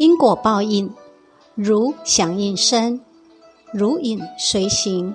因果报应，如响应声，如影随形。